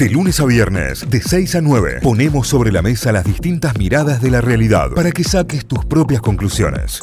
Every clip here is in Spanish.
De lunes a viernes, de 6 a 9, ponemos sobre la mesa las distintas miradas de la realidad para que saques tus propias conclusiones.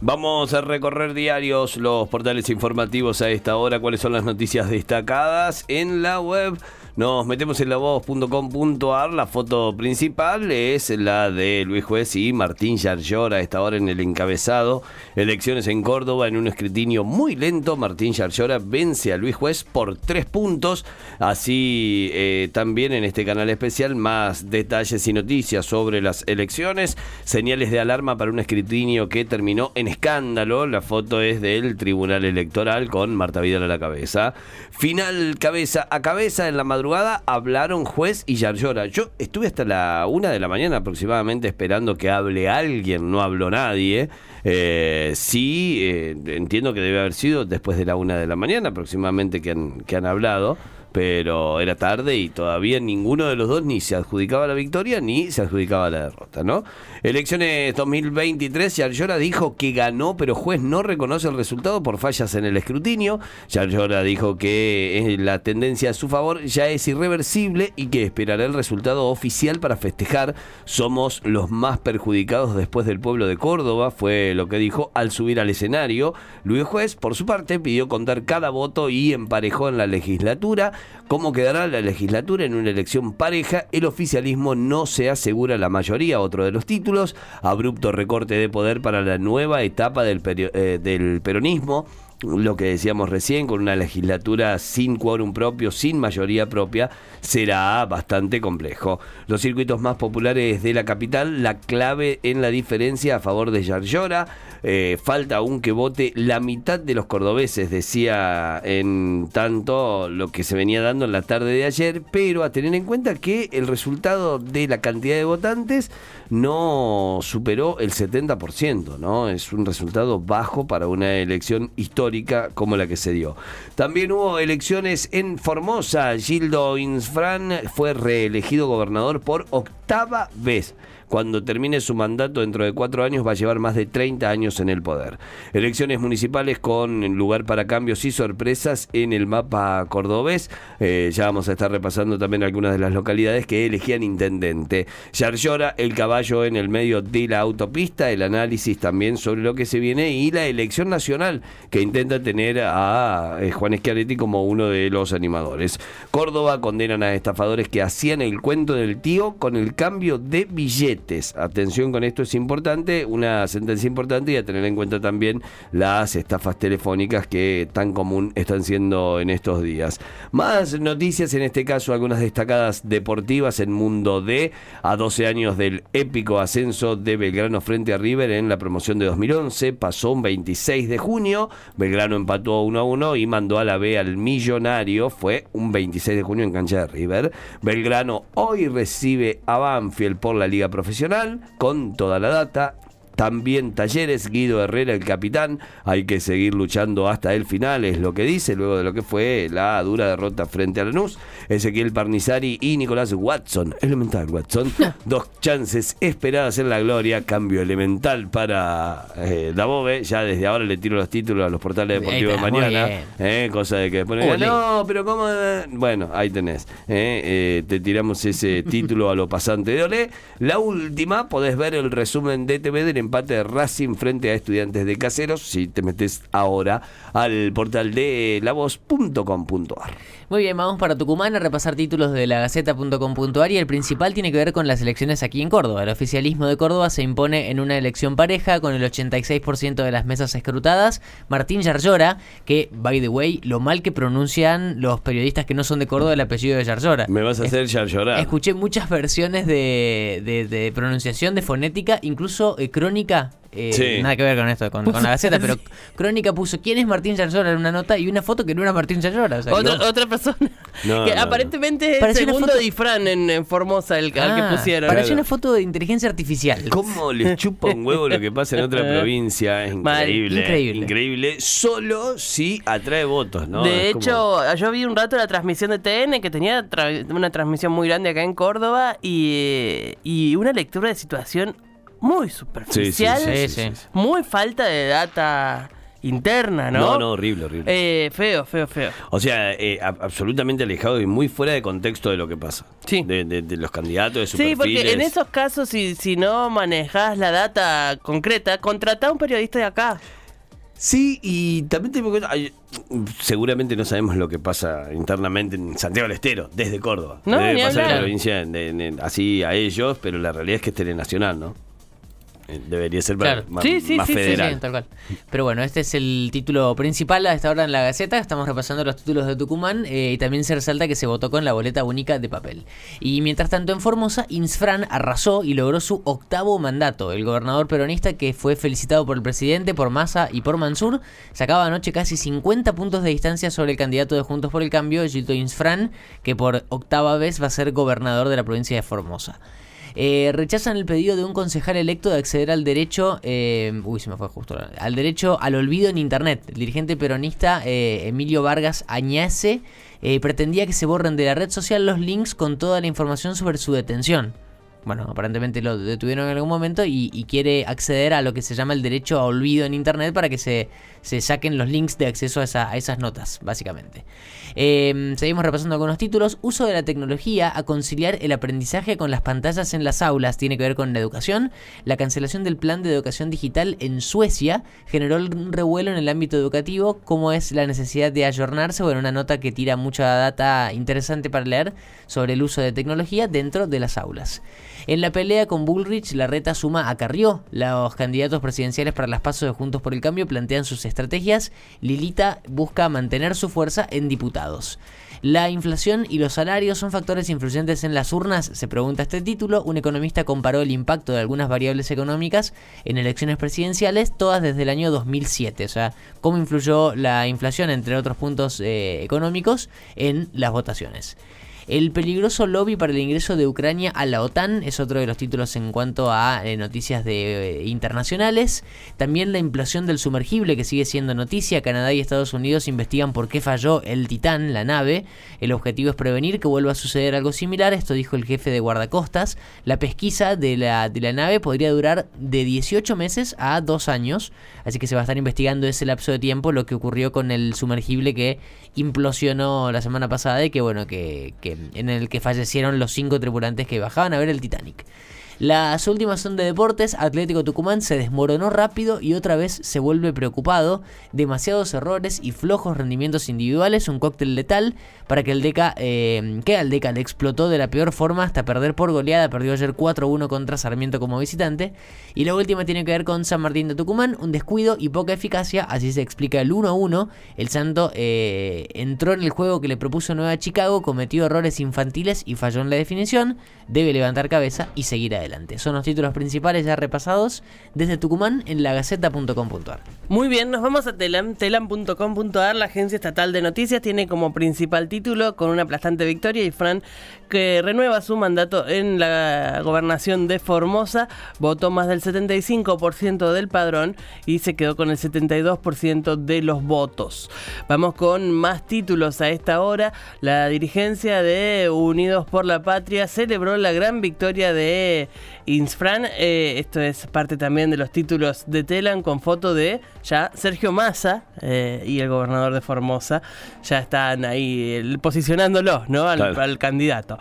Vamos a recorrer diarios los portales informativos a esta hora, cuáles son las noticias destacadas en la web nos metemos en la voz.com.ar. La foto principal es la de Luis Juez y Martín Yarlora a esta hora en el encabezado. Elecciones en Córdoba en un escrutinio muy lento. Martín Yarlora vence a Luis Juez por tres puntos. Así eh, también en este canal especial más detalles y noticias sobre las elecciones. Señales de alarma para un escrutinio que terminó en escándalo. La foto es del Tribunal Electoral con Marta Vidal a la cabeza. Final cabeza a cabeza en la madrugada hablaron juez y Yarlora. Yo estuve hasta la una de la mañana aproximadamente esperando que hable alguien, no habló nadie. Eh, sí, eh, entiendo que debe haber sido después de la una de la mañana aproximadamente que han, que han hablado pero era tarde y todavía ninguno de los dos ni se adjudicaba la victoria ni se adjudicaba la derrota, ¿no? Elecciones 2023, Yarlora dijo que ganó, pero juez no reconoce el resultado por fallas en el escrutinio. Yarlora dijo que la tendencia a su favor ya es irreversible y que esperará el resultado oficial para festejar. Somos los más perjudicados después del pueblo de Córdoba, fue lo que dijo al subir al escenario. Luis Juez, por su parte, pidió contar cada voto y emparejó en la legislatura. ¿Cómo quedará la legislatura en una elección pareja? El oficialismo no se asegura la mayoría, otro de los títulos. Abrupto recorte de poder para la nueva etapa del, eh, del peronismo lo que decíamos recién, con una legislatura sin quórum propio, sin mayoría propia, será bastante complejo. Los circuitos más populares de la capital, la clave en la diferencia a favor de Yarlora, eh, falta aún que vote la mitad de los cordobeses, decía en tanto lo que se venía dando en la tarde de ayer, pero a tener en cuenta que el resultado de la cantidad de votantes no superó el 70%, ¿no? Es un resultado bajo para una elección histórica como la que se dio. También hubo elecciones en Formosa. Gildo Insfran fue reelegido gobernador por octava vez cuando termine su mandato dentro de cuatro años va a llevar más de 30 años en el poder. Elecciones municipales con lugar para cambios y sorpresas en el mapa cordobés. Eh, ya vamos a estar repasando también algunas de las localidades que elegían intendente. Yarlora, el caballo en el medio de la autopista, el análisis también sobre lo que se viene y la elección nacional que intenta tener a eh, Juan Schiaretti como uno de los animadores. Córdoba condenan a estafadores que hacían el cuento del tío con el cambio de billete Atención con esto, es importante, una sentencia importante y a tener en cuenta también las estafas telefónicas que tan común están siendo en estos días. Más noticias, en este caso algunas destacadas deportivas en Mundo D, a 12 años del épico ascenso de Belgrano frente a River en la promoción de 2011, pasó un 26 de junio, Belgrano empató 1 a 1 y mandó a la B al millonario, fue un 26 de junio en cancha de River. Belgrano hoy recibe a Banfield por la Liga Profesional con toda la data también Talleres, Guido Herrera, el capitán. Hay que seguir luchando hasta el final, es lo que dice, luego de lo que fue la dura derrota frente a Lanús. Ezequiel Parnizari y Nicolás Watson, elemental Watson. Dos chances esperadas en la gloria, cambio elemental para eh, Dabove. Ya desde ahora le tiro los títulos a los portales deportivos de mañana. Eh, cosa de que después no, pero ¿cómo? Bueno, ahí tenés. Eh, eh, te tiramos ese título a lo pasante de Olé. La última, podés ver el resumen de TV del empate de Racing frente a estudiantes de caseros. Si te metes ahora al portal de lavoz.com.ar. Muy bien, vamos para Tucumán a repasar títulos de la Gaceta.com.ar y el principal tiene que ver con las elecciones aquí en Córdoba. El oficialismo de Córdoba se impone en una elección pareja con el 86% de las mesas escrutadas. Martín Yarlora, que, by the way, lo mal que pronuncian los periodistas que no son de Córdoba el apellido de Yarlora. Me vas a hacer Yarlora. Escuché muchas versiones de, de, pronunciación, de fonética, incluso eh, crónica eh, nada que ver con esto, con, la Gaceta, pero Crónica puso quién es Martín Yarlora en una nota y una foto que no era Martín Yarlora. otra, persona. que aparentemente es el segundo Difran en, Formosa el, al que ah, pusieron. Parecía una foto de inteligencia artificial. ¿Cómo les chupa un huevo lo que pasa en otra provincia? Es increíble. increíble. Solo si atrae votos, ¿no? De hecho, yo vi un rato la transmisión de TN que tenía una transmisión muy grande acá en Córdoba y, y una lectura de situación muy superficial, muy falta de data interna, ¿no? No, no, horrible, horrible. Eh, feo, feo, feo. O sea, eh, a- absolutamente alejado y muy fuera de contexto de lo que pasa. Sí. De, de- de los candidatos, de sus Sí, porque en esos casos, si, si no manejas la data concreta, contratá a un periodista de acá. Sí, y también tengo hay- seguramente no sabemos lo que pasa internamente en Santiago del Estero, desde Córdoba. No, Debe ni pasar en la provincia de- así a ellos, pero la realidad es que es telenacional, ¿no? Eh, Debería ser Claro. más, Sí, sí, más sí, sí, federal. Sí, tal cual. Pero bueno, este es el título principal a esta hora en la Gaceta. Estamos repasando los títulos de Tucumán eh, y también se resalta que se votó con la boleta única de papel. Y mientras tanto en Formosa, Insfran arrasó y logró su octavo mandato. El gobernador peronista que fue felicitado por el presidente, por Massa y por Mansur, sacaba anoche casi 50 puntos de distancia sobre el candidato de Juntos por el Cambio, Gilto Insfran, que por octava vez va a ser gobernador de la provincia de Formosa. Eh, rechazan el pedido de un concejal electo de acceder al derecho, eh, uy, se me fue justo, al derecho al olvido en Internet. El dirigente peronista eh, Emilio Vargas Añase eh, pretendía que se borren de la red social los links con toda la información sobre su detención. Bueno, aparentemente lo detuvieron en algún momento y, quiere acceder a lo que se llama el derecho a olvido en Internet para que se, se saquen los links de acceso a, esa- a esas notas, básicamente. Eh, seguimos repasando algunos títulos. Uso de la tecnología a conciliar el aprendizaje con las pantallas en las aulas. Tiene que ver con la educación. La cancelación del plan de educación digital en Suecia generó un revuelo en el ámbito educativo, como es la necesidad de ayornarse. Bueno, una nota que tira mucha data interesante para leer sobre el uso de tecnología dentro de las aulas. En la pelea con Bullrich, la reta suma a Carrió. Los candidatos presidenciales para las pasos de Juntos por el Cambio plantean sus estrategias. Lilita busca mantener su fuerza en diputados. La inflación y los salarios son factores influyentes en las urnas, se pregunta este título. Un economista comparó el impacto de algunas variables económicas en elecciones presidenciales, todas desde el año 2007. O sea, cómo influyó la inflación, entre otros puntos eh, económicos, en las votaciones. El peligroso lobby para el ingreso de Ucrania a la OTAN es otro de los títulos en cuanto a eh, noticias de, eh, internacionales. También la implosión del sumergible que sigue siendo noticia. Canadá y Estados Unidos investigan por qué falló el Titán, la nave. El objetivo es prevenir que vuelva a suceder algo similar. Esto dijo el jefe de guardacostas. La pesquisa de la, de la nave podría durar de 18 meses a 2 años. Así que se va a estar investigando ese lapso de tiempo lo que ocurrió con el sumergible que implosionó la semana pasada y que bueno que, que en el que fallecieron los cinco tripulantes que bajaban a ver el Titanic. Las últimas son de deportes. Atlético Tucumán se desmoronó rápido y otra vez se vuelve preocupado. Demasiados errores y flojos rendimientos individuales. Un cóctel letal para que el Deca, eh, que al Deca le explotó de la peor forma hasta perder por goleada. Perdió ayer 4-1 contra Sarmiento como visitante. Y la última tiene que ver con San Martín de Tucumán. Un descuido y poca eficacia. Así se explica el 1-1. El Santo eh, entró en el juego que le propuso Nueva Chicago. Cometió errores infantiles y falló en la definición. Debe levantar cabeza y seguir adelante. Son los títulos principales ya repasados desde Tucumán en lagaceta.com.ar. Muy bien, nos vamos a telam, telam.com.ar, la agencia estatal de noticias, tiene como principal título con una aplastante victoria y Fran que renueva su mandato en la gobernación de Formosa, votó más del 75% del padrón y se quedó con el 72% de los votos. Vamos con más títulos a esta hora. La dirigencia de Unidos por la Patria celebró la gran victoria de Insfran. Eh, esto es parte también de los títulos de Telan con foto de ya Sergio Massa eh, y el gobernador de Formosa. Ya están ahí posicionándolos, ¿no? Al, Claro. al candidato.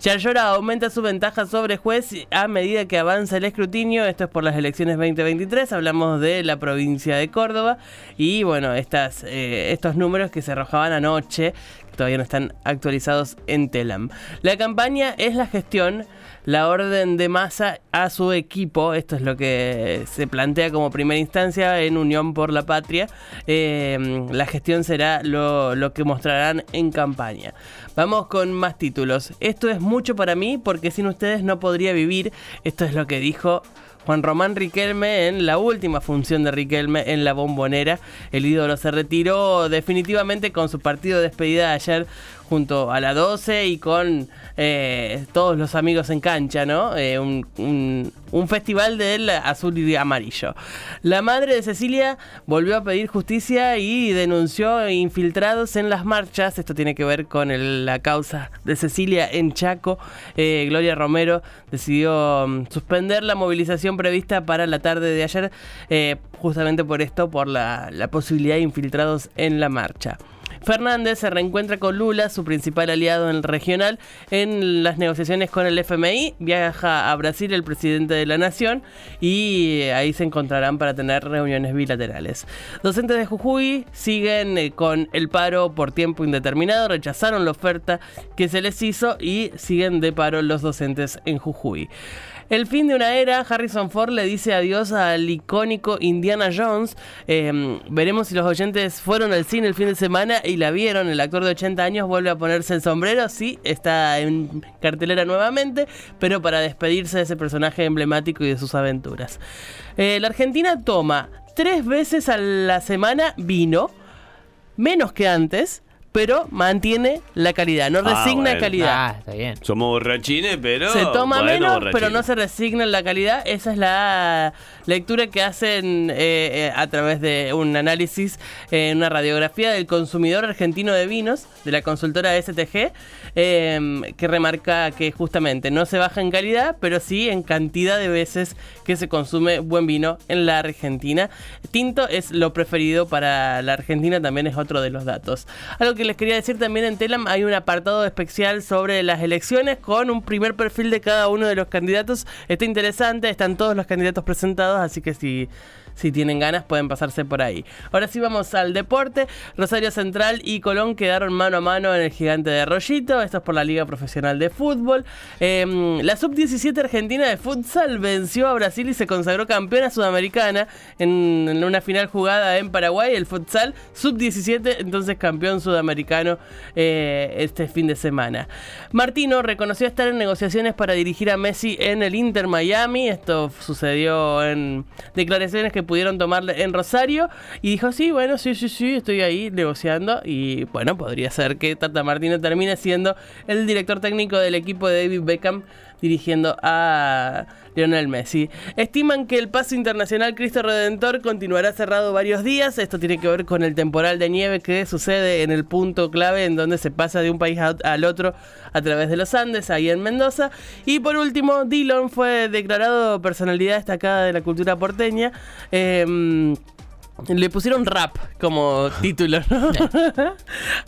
Yarlora aumenta su ventaja sobre juez a medida que avanza el escrutinio. Esto es por las elecciones 2023. Hablamos de la provincia de Córdoba. Y bueno, estas, eh, estos números que se arrojaban anoche, todavía no están actualizados en Telam. La campaña es la gestión la orden de masa a su equipo. Esto es lo que se plantea como primera instancia en Unión por la Patria. Eh, la gestión será lo, lo que mostrarán en campaña. Vamos con más títulos. Esto es mucho para mí porque sin ustedes no podría vivir. Esto es lo que dijo Juan Román Riquelme en la última función de Riquelme en la bombonera. El ídolo se retiró definitivamente con su partido de despedida de ayer junto a la 12 y con eh, todos los amigos en cancha, ¿no? Eh, un, festival del azul y amarillo. La madre de Cecilia volvió a pedir justicia y denunció infiltrados en las marchas. Esto tiene que ver con la causa de Cecilia en Chaco. Eh, Gloria Romero decidió um, suspender la movilización prevista para la tarde de ayer, justamente por esto, por la posibilidad de infiltrados en la marcha. Fernández se reencuentra con Lula, su principal aliado en el regional, en las negociaciones con el FMI. Viaja a Brasil el presidente de la nación y ahí se encontrarán para tener reuniones bilaterales. Docentes de Jujuy siguen eh, con el paro por tiempo indeterminado, rechazaron la oferta que se les hizo y siguen de paro los docentes en Jujuy. El fin de una era, Harrison Ford le dice adiós al icónico Indiana Jones. Eh, veremos si los oyentes fueron al cine el fin de semana y la vieron. El actor de 80 años vuelve a ponerse el sombrero. Sí, está en cartelera nuevamente, pero para despedirse de ese personaje emblemático y de sus aventuras. Eh, la Argentina toma tres veces a la semana vino, menos que antes pero mantiene la calidad, no Ah, resigna bueno. calidad. Ah, está bien. Somos borrachines, pero. Se toma bueno, menos, pero no se resigna en la calidad. Esa es la lectura que hacen eh, eh, a través de un análisis, eh, una radiografía del consumidor argentino de vinos, de la consultora STG, eh, que remarca que justamente no se baja en calidad, pero sí en cantidad de veces que se consume buen vino en la Argentina. Tinto es lo preferido para la Argentina, también es otro de los datos. Algo que les quería decir también en Telam, hay un apartado especial sobre las elecciones con un primer perfil de cada uno de los candidatos. Está interesante, están todos los candidatos presentados, así que si, si tienen ganas pueden pasarse por ahí. Ahora sí vamos al deporte. Rosario Central y Colón quedaron mano a mano en el gigante de Rollito. Esto es por la Liga Profesional de Fútbol. Eh, la sub-17 argentina de futsal venció a Brasil y se consagró campeona sudamericana en, en una final jugada en Paraguay. El futsal sub-17, entonces campeón sudamericano eh, este fin de semana. Martino reconoció estar en negociaciones para dirigir a Messi en el Inter Miami. Esto sucedió en declaraciones que pudieron tomarle en Rosario. Y dijo, sí, bueno, sí, sí, sí, estoy ahí negociando. Y bueno, podría ser que Tata Martino termine siendo el director técnico del equipo de David Beckham dirigiendo a Lionel Messi. Estiman que el paso internacional Cristo Redentor continuará cerrado varios días. Esto tiene que ver con el temporal de nieve que sucede en el punto clave en donde se pasa de un país al otro a través de los Andes, ahí en Mendoza. Y por último, Dillon fue declarado personalidad destacada de la cultura porteña. Em, le pusieron rap como título, ¿no?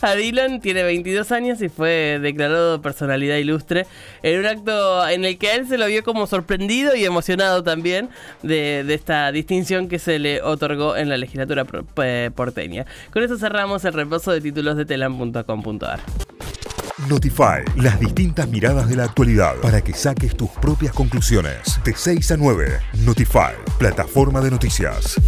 A Dylan tiene 22 años y fue declarado personalidad ilustre en un acto en el que a él se lo vio como sorprendido y emocionado también de, de esta distinción que se le otorgó en la legislatura eh, porteña. Con eso cerramos el repaso de títulos de telam.com.ar. Notify, las distintas miradas de la actualidad para que saques tus propias conclusiones. De 6 a 9, Notify, plataforma de noticias.